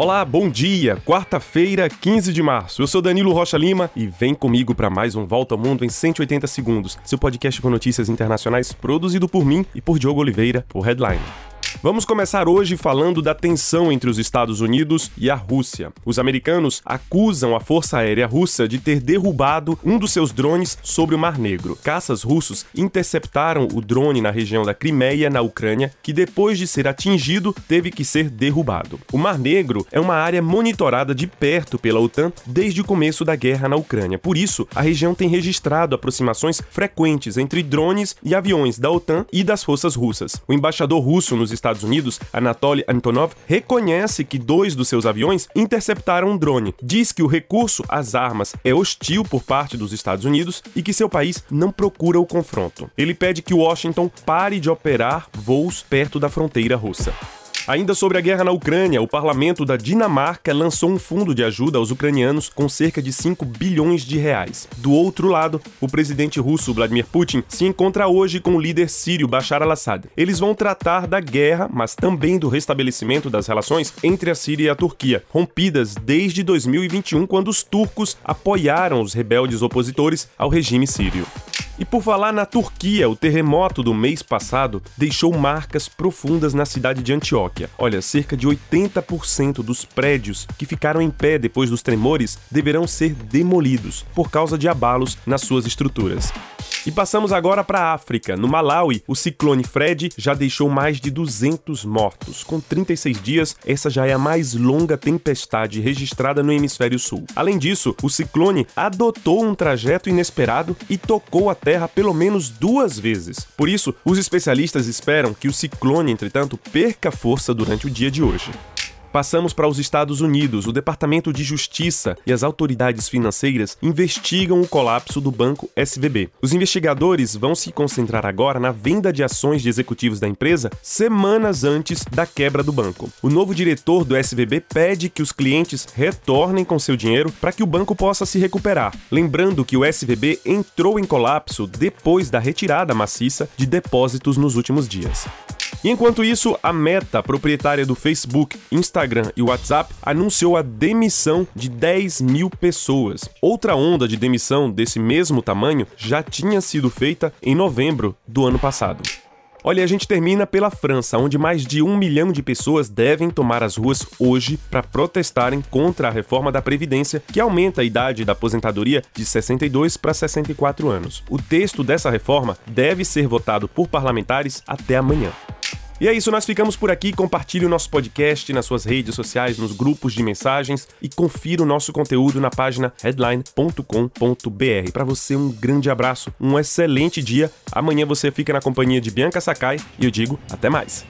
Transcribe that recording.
Olá, bom dia. Quarta-feira, 15 de março. Eu sou Danilo Rocha Lima e vem comigo para mais um Volta ao Mundo em 180 segundos, seu podcast com notícias internacionais produzido por mim e por Diogo Oliveira, por Headline. Vamos começar hoje falando da tensão entre os Estados Unidos e a Rússia. Os americanos acusam a Força Aérea Russa de ter derrubado um dos seus drones sobre o Mar Negro. Caças russos interceptaram o drone na região da Crimeia, na Ucrânia, que depois de ser atingido, teve que ser derrubado. O Mar Negro é uma área monitorada de perto pela OTAN desde o começo da guerra na Ucrânia. Por isso, a região tem registrado aproximações frequentes entre drones e aviões da OTAN e das forças russas. O embaixador russo nos Estados Unidos, Anatoly Antonov, reconhece que dois dos seus aviões interceptaram um drone. Diz que o recurso às armas é hostil por parte dos Estados Unidos e que seu país não procura o confronto. Ele pede que Washington pare de operar voos perto da fronteira russa. Ainda sobre a guerra na Ucrânia, o parlamento da Dinamarca lançou um fundo de ajuda aos ucranianos com cerca de 5 bilhões de reais. Do outro lado, o presidente russo Vladimir Putin se encontra hoje com o líder sírio Bashar al-Assad. Eles vão tratar da guerra, mas também do restabelecimento das relações entre a Síria e a Turquia, rompidas desde 2021, quando os turcos apoiaram os rebeldes opositores ao regime sírio. E por falar na Turquia, o terremoto do mês passado deixou marcas profundas na cidade de Antioquia. Olha, cerca de 80% dos prédios que ficaram em pé depois dos tremores deverão ser demolidos por causa de abalos nas suas estruturas. E passamos agora para a África. No Malawi, o ciclone Fred já deixou mais de 200 mortos. Com 36 dias, essa já é a mais longa tempestade registrada no hemisfério sul. Além disso, o ciclone adotou um trajeto inesperado e tocou a terra pelo menos duas vezes. Por isso, os especialistas esperam que o ciclone, entretanto, perca força durante o dia de hoje. Passamos para os Estados Unidos. O Departamento de Justiça e as autoridades financeiras investigam o colapso do banco SVB. Os investigadores vão se concentrar agora na venda de ações de executivos da empresa semanas antes da quebra do banco. O novo diretor do SVB pede que os clientes retornem com seu dinheiro para que o banco possa se recuperar. Lembrando que o SVB entrou em colapso depois da retirada maciça de depósitos nos últimos dias. Enquanto isso, a Meta, proprietária do Facebook, Instagram e WhatsApp, anunciou a demissão de 10 mil pessoas. Outra onda de demissão desse mesmo tamanho já tinha sido feita em novembro do ano passado. Olha, a gente termina pela França, onde mais de um milhão de pessoas devem tomar as ruas hoje para protestarem contra a reforma da Previdência, que aumenta a idade da aposentadoria de 62 para 64 anos. O texto dessa reforma deve ser votado por parlamentares até amanhã. E é isso, nós ficamos por aqui. Compartilhe o nosso podcast nas suas redes sociais, nos grupos de mensagens e confira o nosso conteúdo na página headline.com.br. Para você, um grande abraço, um excelente dia. Amanhã você fica na companhia de Bianca Sakai e eu digo até mais.